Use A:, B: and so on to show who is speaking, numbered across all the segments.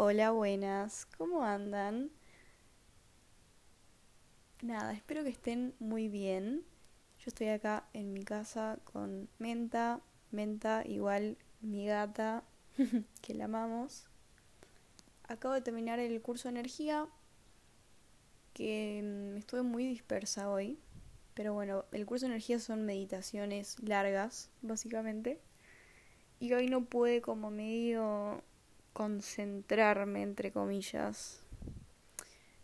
A: Hola, buenas, ¿cómo andan? Nada, espero que estén muy bien. Yo estoy acá en mi casa con Menta, Menta igual mi gata, que la amamos. Acabo de terminar el curso de energía, que mm, estuve muy dispersa hoy. Pero bueno, el curso de energía son meditaciones largas, básicamente. Y hoy no pude como medio concentrarme, entre comillas.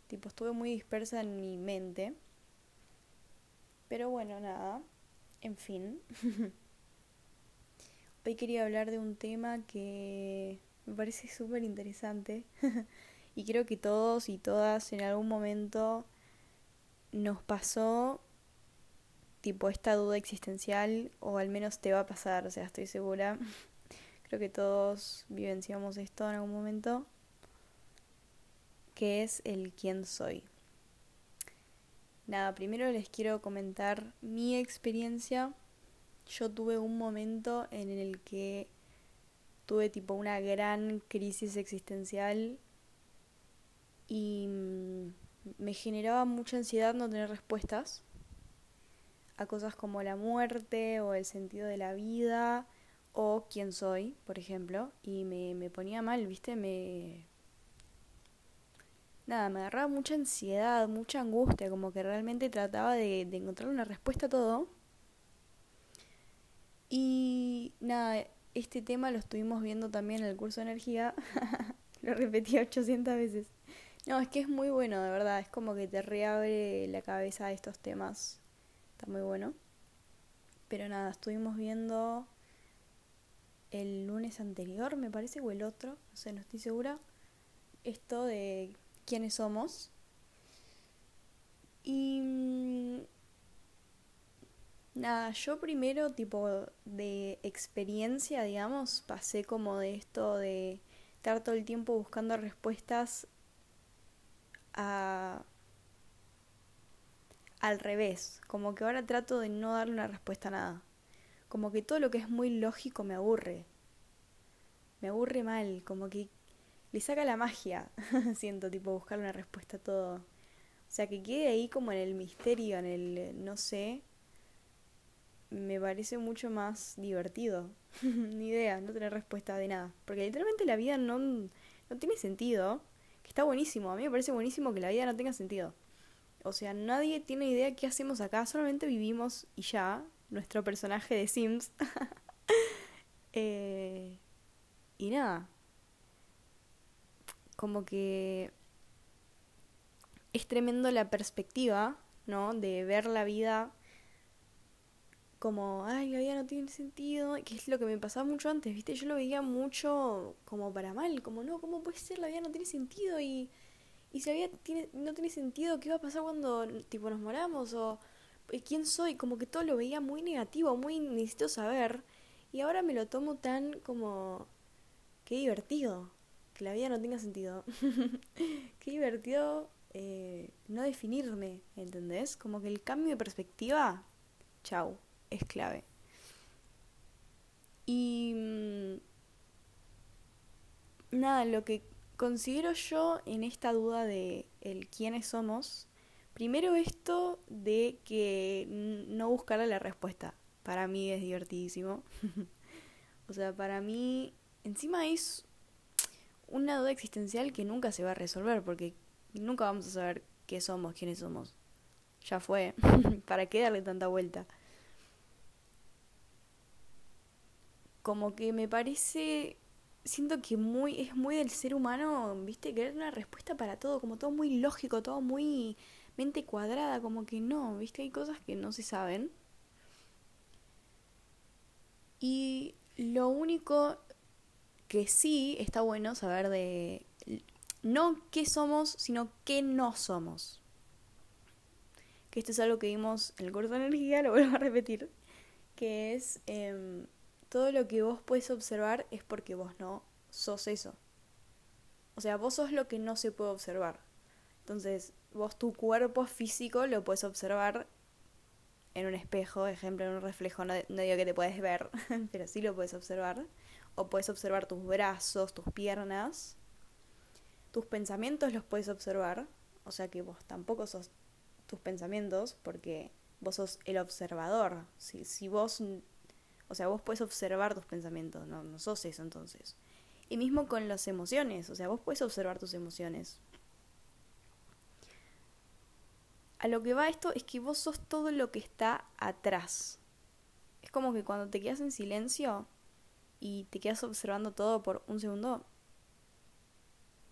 A: Tipo, estuve muy dispersa en mi mente. Pero bueno, nada. En fin. Hoy quería hablar de un tema que me parece súper interesante. y creo que todos y todas en algún momento nos pasó tipo esta duda existencial o al menos te va a pasar, o sea, estoy segura. Que todos vivenciamos esto en algún momento, que es el quién soy. Nada, primero les quiero comentar mi experiencia. Yo tuve un momento en el que tuve tipo una gran crisis existencial y mm, me generaba mucha ansiedad no tener respuestas a cosas como la muerte o el sentido de la vida o quién soy, por ejemplo, y me, me ponía mal, ¿viste? Me... Nada, me agarraba mucha ansiedad, mucha angustia, como que realmente trataba de, encontrar una respuesta a todo. Y nada, este tema lo estuvimos viendo también en el curso de energía, lo repetí 800 veces. No, es que es muy bueno, de verdad, es como que te reabre la cabeza a estos temas Está muy bueno. Pero nada, estuvimos viendo el lunes anterior, me parece, o el otro, no sé, no estoy segura, esto de quiénes somos. Y mm, nada, yo primero, tipo de experiencia, digamos, pasé como de esto de estar todo el tiempo buscando respuestas a al revés, como que ahora trato de no darle una respuesta a nada. Como que todo lo que es muy lógico me aburre. Me aburre mal, como que le saca la magia, siento, tipo buscar una respuesta a todo. O sea, que quede ahí como en el misterio, en el no sé, me parece mucho más divertido. Ni idea, no tener respuesta de nada. Porque literalmente la vida no, no tiene sentido. Que está buenísimo, a mí me parece buenísimo que la vida no tenga sentido. O sea, nadie tiene idea qué hacemos acá, solamente vivimos y ya, nuestro personaje de Sims. eh, y nada. Como que es tremendo la perspectiva, ¿no? De ver la vida como, ay, la vida no tiene sentido, que es lo que me pasaba mucho antes, ¿viste? Yo lo veía mucho como para mal, como, no, ¿cómo puede ser? La vida no tiene sentido y y si la tiene, no tiene sentido, ¿qué va a pasar cuando tipo nos moramos? O quién soy, como que todo lo veía muy negativo, muy necesito saber. Y ahora me lo tomo tan como qué divertido que la vida no tenga sentido. qué divertido eh, no definirme, ¿entendés? Como que el cambio de perspectiva, chau, es clave. Y mm, nada, lo que considero yo en esta duda de el quiénes somos, primero esto de que no buscar la respuesta. Para mí es divertidísimo. o sea, para mí encima es una duda existencial que nunca se va a resolver porque nunca vamos a saber qué somos, quiénes somos. Ya fue. ¿Para qué darle tanta vuelta? Como que me parece siento que muy es muy del ser humano, ¿viste? Querer una respuesta para todo, como todo muy lógico, todo muy mente cuadrada, como que no, ¿viste? Hay cosas que no se saben. Y lo único que sí está bueno saber de no qué somos, sino qué no somos. Que esto es algo que vimos en el curso de energía, lo vuelvo a repetir, que es eh, todo lo que vos puedes observar es porque vos no sos eso. O sea, vos sos lo que no se puede observar. Entonces, vos tu cuerpo físico lo puedes observar en un espejo, ejemplo, en un reflejo, no, digo que te puedes ver, pero sí lo puedes observar. O puedes observar tus brazos, tus piernas. tus pensamientos los puedes observar, o sea que vos tampoco sos tus pensamientos, porque vos sos el observador. Si, si vos, o sea, vos puedes observar tus pensamientos, no, no sos eso entonces. Y mismo con las emociones, o sea, vos puedes observar tus emociones. A lo que va esto es que vos sos todo lo que está atrás. Es como que cuando te quedas en silencio y te quedas observando todo por un segundo,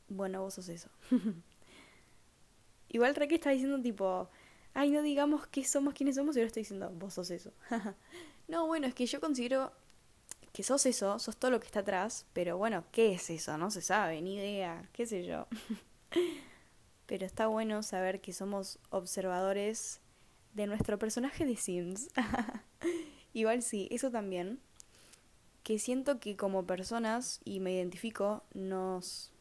A: bueno, vos sos eso. Igual que está diciendo tipo, ay, no digamos que somos quienes somos, y ahora estoy diciendo, vos sos eso. no, bueno, es que yo considero que sos eso, sos todo lo que está atrás, pero bueno, ¿qué es eso? No se sabe, ni idea, qué sé yo. pero está bueno saber que somos observadores de nuestro personaje de Sims. Igual sí, eso también. Que siento que como personas, y me identifico, nos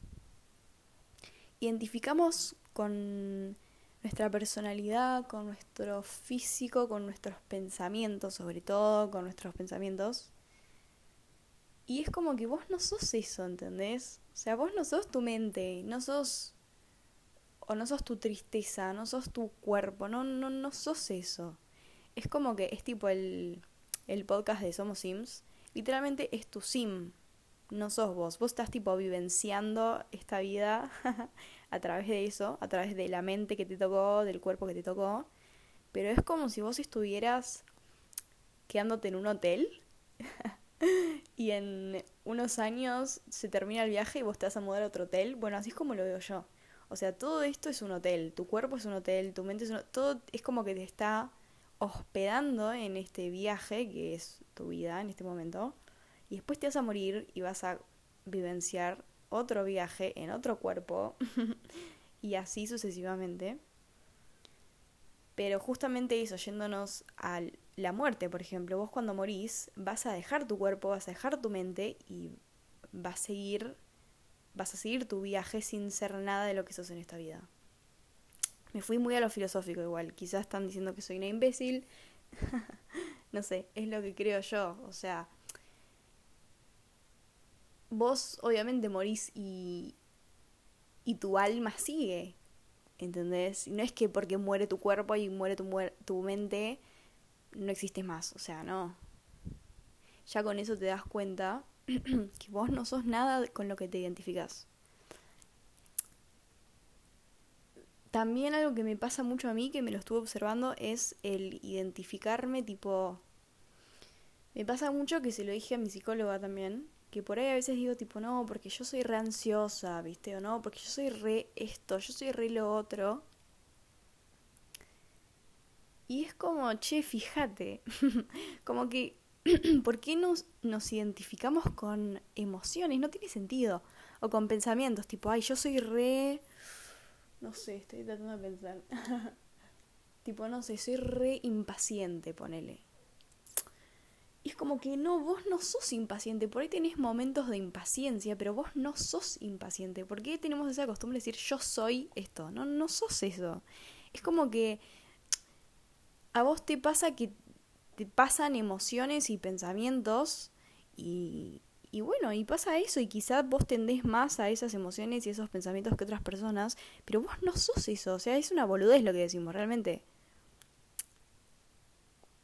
A: identificamos con nuestra personalidad, con nuestro físico, con nuestros pensamientos, sobre todo con nuestros pensamientos. Y es como que vos no sos eso, ¿entendés? O sea, vos no sos tu mente, no sos o no sos tu tristeza, no sos tu cuerpo, no no no sos eso. Es como que es tipo el el podcast de Somos Sims, literalmente es tu sim, no sos vos. Vos estás tipo vivenciando esta vida a través de eso, a través de la mente que te tocó, del cuerpo que te tocó. Pero es como si vos estuvieras quedándote en un hotel y en unos años se termina el viaje y vos te vas a mudar a otro hotel. Bueno, así es como lo veo yo. O sea, todo esto es un hotel. Tu cuerpo es un hotel, tu mente es un hotel. Todo es como que te está hospedando en este viaje que es tu vida en este momento. Y después te vas a morir y vas a vivenciar otro viaje en otro cuerpo y así sucesivamente. Pero justamente eso, yéndonos a la muerte, por ejemplo, vos cuando morís vas a dejar tu cuerpo, vas a dejar tu mente y vas a seguir vas a seguir tu viaje sin ser nada de lo que sos en esta vida. Me fui muy a lo filosófico igual, quizás están diciendo que soy una imbécil. no sé, es lo que creo yo, o sea, vos obviamente morís y, y tu alma sigue, ¿entendés? No es que porque muere tu cuerpo y muere tu, tu mente, no existes más, o sea, no. Ya con eso te das cuenta que vos no sos nada con lo que te identificás. También algo que me pasa mucho a mí, que me lo estuve observando, es el identificarme tipo... Me pasa mucho que se lo dije a mi psicóloga también, que por ahí a veces digo tipo, no, porque yo soy re ansiosa, ¿viste? O no, porque yo soy re esto, yo soy re lo otro. Y es como, che, fíjate, como que, ¿por qué nos, nos identificamos con emociones? No tiene sentido. O con pensamientos, tipo, ay, yo soy re... No sé, estoy tratando de pensar. tipo, no sé, soy re impaciente, ponele. Y es como que no, vos no sos impaciente. Por ahí tenés momentos de impaciencia, pero vos no sos impaciente. ¿Por qué tenemos esa costumbre de decir yo soy esto? No, no sos eso. Es como que a vos te pasa que te pasan emociones y pensamientos y, y bueno, y pasa eso y quizás vos tendés más a esas emociones y esos pensamientos que otras personas, pero vos no sos eso. O sea, es una boludez lo que decimos realmente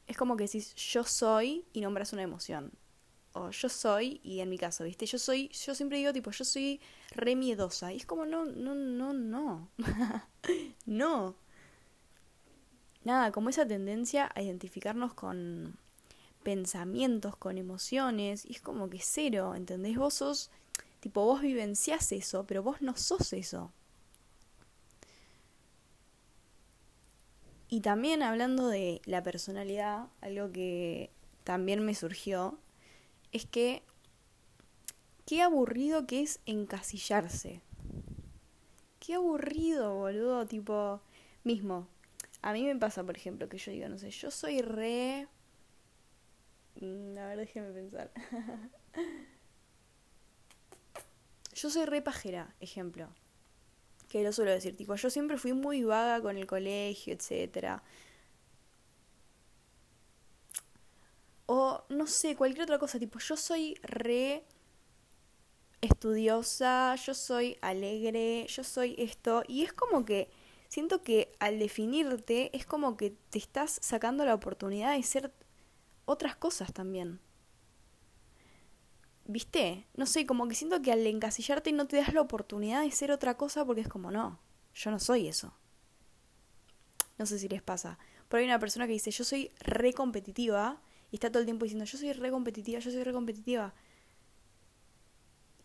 A: es como que decís yo soy y nombras una emoción. O yo soy, y en mi caso, ¿viste? Yo soy, yo siempre digo tipo, yo soy re miedosa. Y es como, no, no, no, no. no. Nada, como esa tendencia a identificarnos con pensamientos, con emociones. Y es como que cero, ¿entendés? Vos sos, tipo, vos vivenciás eso, pero vos no sos eso. Y también hablando de la personalidad, algo que también me surgió, es que qué aburrido que es encasillarse. Qué aburrido, boludo, tipo, mismo. A mí me pasa, por ejemplo, que yo digo, no sé, yo soy re... Mm, a ver, déjeme pensar. yo soy re pajera, ejemplo que lo suelo decir, tipo, yo siempre fui muy vaga con el colegio, etcétera. O no sé, cualquier otra cosa, tipo, yo soy re estudiosa, yo soy alegre, yo soy esto. Y es como que siento que al definirte es como que te estás sacando la oportunidad de ser otras cosas también. ¿Viste? No sé, como que siento que al encasillarte no te das la oportunidad de ser otra cosa porque es como, no, yo no soy eso. No sé si les pasa. Pero hay una persona que dice, yo soy re competitiva y está todo el tiempo diciendo, yo soy re competitiva, yo soy re competitiva.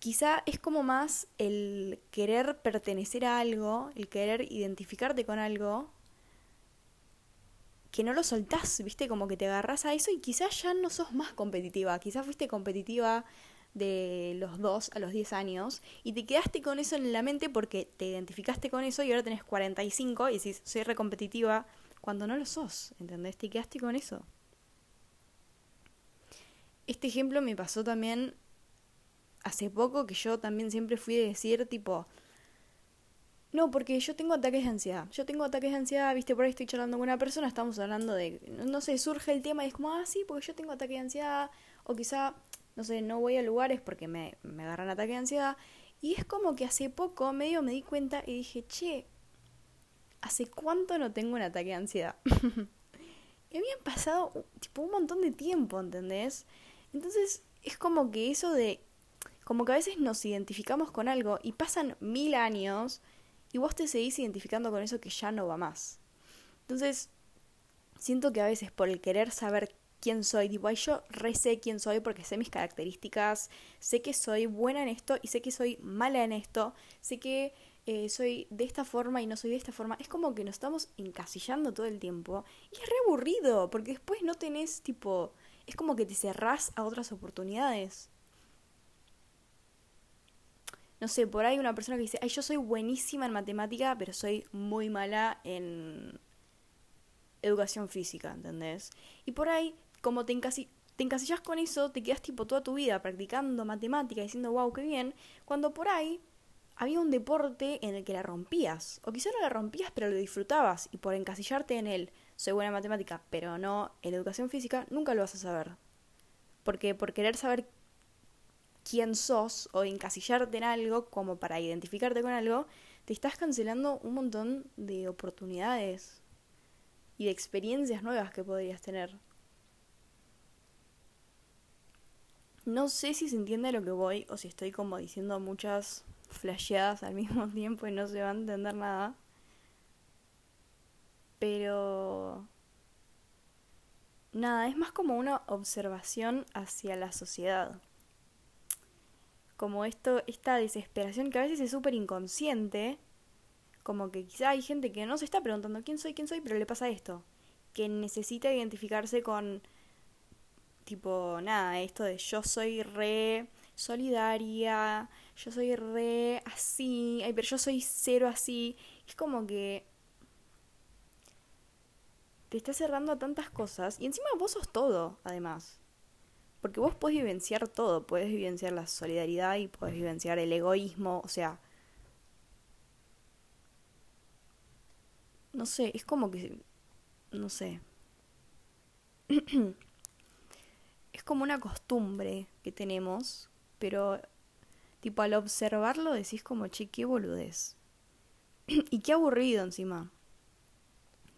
A: Quizá es como más el querer pertenecer a algo, el querer identificarte con algo, que no lo soltás, viste, como que te agarras a eso y quizás ya no sos más competitiva, quizás fuiste competitiva de los 2 a los 10 años y te quedaste con eso en la mente porque te identificaste con eso y ahora tenés 45 y decís, soy re competitiva, cuando no lo sos, ¿entendés? Te quedaste con eso. Este ejemplo me pasó también hace poco que yo también siempre fui de decir tipo, no, porque yo tengo ataques de ansiedad. Yo tengo ataques de ansiedad, viste, por ahí estoy charlando con una persona, estamos hablando de, no sé, surge el tema y es como, ah, sí, porque yo tengo ataque de ansiedad, o quizá, no sé, no voy a lugares porque me, me agarran ataque de ansiedad. Y es como que hace poco medio me di cuenta y dije, che, ¿hace cuánto no tengo un ataque de ansiedad? y habían pasado tipo un montón de tiempo, ¿entendés? Entonces es como que eso de, como que a veces nos identificamos con algo y pasan mil años y vos te seguís identificando con eso que ya no va más. Entonces, siento que a veces por el querer saber quién soy, tipo, ay, yo re sé quién soy porque sé mis características, sé que soy buena en esto y sé que soy mala en esto, sé que eh, soy de esta forma y no soy de esta forma. Es como que nos estamos encasillando todo el tiempo y es re aburrido porque después no tenés tipo, es como que te cerrás a otras oportunidades no sé, por ahí una persona que dice, ay, yo soy buenísima en matemática, pero soy muy mala en educación física, ¿entendés? Y por ahí, como te, te encasillas con eso, te quedas tipo toda tu vida practicando matemática, diciendo, wow, qué bien, cuando por ahí había un deporte en el que la rompías, o quizá no la rompías, pero lo disfrutabas, y por encasillarte en él, soy buena en matemática, pero no en educación física, nunca lo vas a saber. Porque por querer saber quién sos o encasillarte en algo como para identificarte con algo, te estás cancelando un montón de oportunidades y de experiencias nuevas que podrías tener. No sé si se entiende lo que voy o si estoy como diciendo muchas flasheadas al mismo tiempo y no se va a entender nada. Pero... Nada, es más como una observación hacia la sociedad como esto, esta desesperación que a veces es súper inconsciente, como que quizá hay gente que no se está preguntando quién soy, quién soy, pero le pasa esto, que necesita identificarse con, tipo, nada, esto de yo soy re solidaria, yo soy re así, ay, pero yo soy cero así, es como que te está cerrando a tantas cosas y encima vos sos todo, además. Porque vos podés vivenciar todo, podés vivenciar la solidaridad y podés vivenciar el egoísmo, o sea... No sé, es como que... No sé. es como una costumbre que tenemos, pero tipo al observarlo decís como, che, qué boludez. y qué aburrido encima.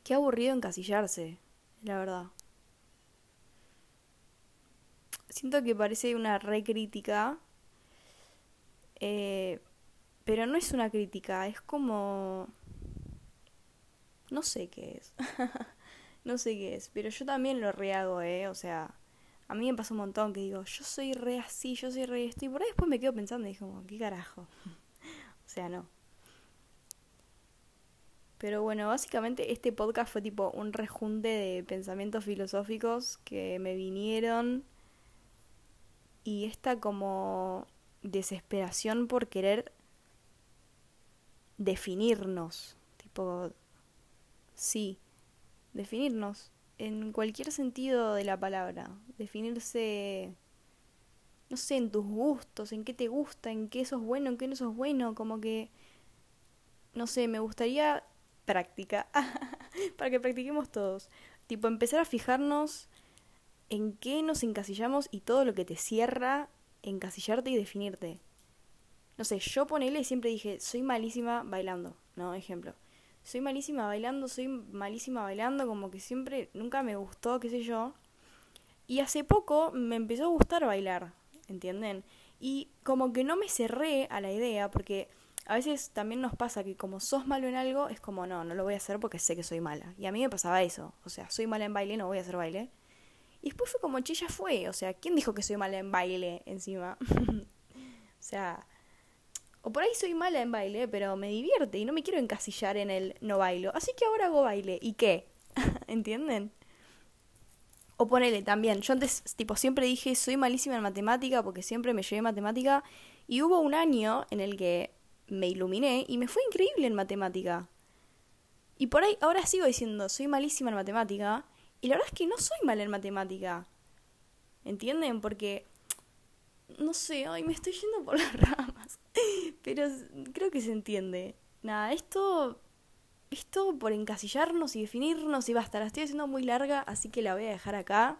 A: Qué aburrido encasillarse, la verdad siento que parece una recrítica, eh, pero no es una crítica, es como... No sé qué es. no sé qué es, pero yo también lo rehago, ¿eh? O sea, a mí me pasa un montón que digo, yo soy re así, yo soy re esto, y por ahí después me quedo pensando y digo, ¿qué carajo? o sea, no. Pero bueno, básicamente este podcast fue tipo un rejunte de pensamientos filosóficos que me vinieron y esta como desesperación por querer definirnos, tipo, sí, definirnos en cualquier sentido de la palabra, definirse, no sé, en tus gustos, en qué te gusta, en qué sos bueno, en qué no sos bueno, como que, no sé, me gustaría práctica, para que practiquemos todos, tipo, empezar a fijarnos en qué nos encasillamos y todo lo que te cierra encasillarte y definirte. no sé, yo ponele siempre dije, soy malísima bailando, ¿no? Ejemplo. Soy malísima bailando, soy malísima bailando, como que siempre, nunca me gustó, qué sé yo. Y hace poco me empezó a gustar bailar, ¿entienden? Y como que no me cerré a la idea, porque a veces también nos pasa que como sos malo en algo, es como, no, no lo voy a hacer porque sé que soy mala. Y a mí me pasaba eso, o sea, soy mala en baile, no voy a hacer baile. Y después fue como, che, ya fue, o sea, ¿quién dijo que soy mala en baile encima? o sea, o por ahí soy mala en baile, pero me divierte y no me quiero encasillar en el no bailo. Así que ahora hago baile. ¿Y qué? ¿Entienden? O ponele también, yo antes tipo siempre dije soy malísima en matemática porque siempre me llevé matemática y hubo un año en el que me iluminé y me fue increíble en matemática. Y por ahí ahora sigo diciendo soy malísima en matemática y la verdad es que no soy mala en matemática. ¿Entienden? Porque no sé, ay, me estoy yendo por las ramas. Pero creo que se entiende. Nada, esto. Esto por encasillarnos y definirnos y basta. La estoy haciendo muy larga, así que la voy a dejar acá.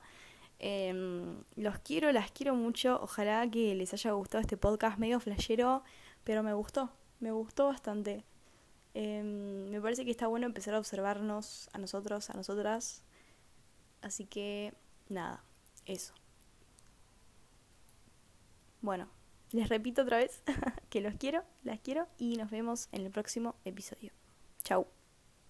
A: Em, los quiero, las quiero mucho. Ojalá que les haya gustado este podcast medio flashero, pero me gustó, me gustó bastante. Em, me parece que está bueno empezar a observarnos a nosotros, a nosotras. Así que, nada, eso. Bueno, les repito otra vez que los quiero, las quiero y nos vemos en el próximo episodio. Chau.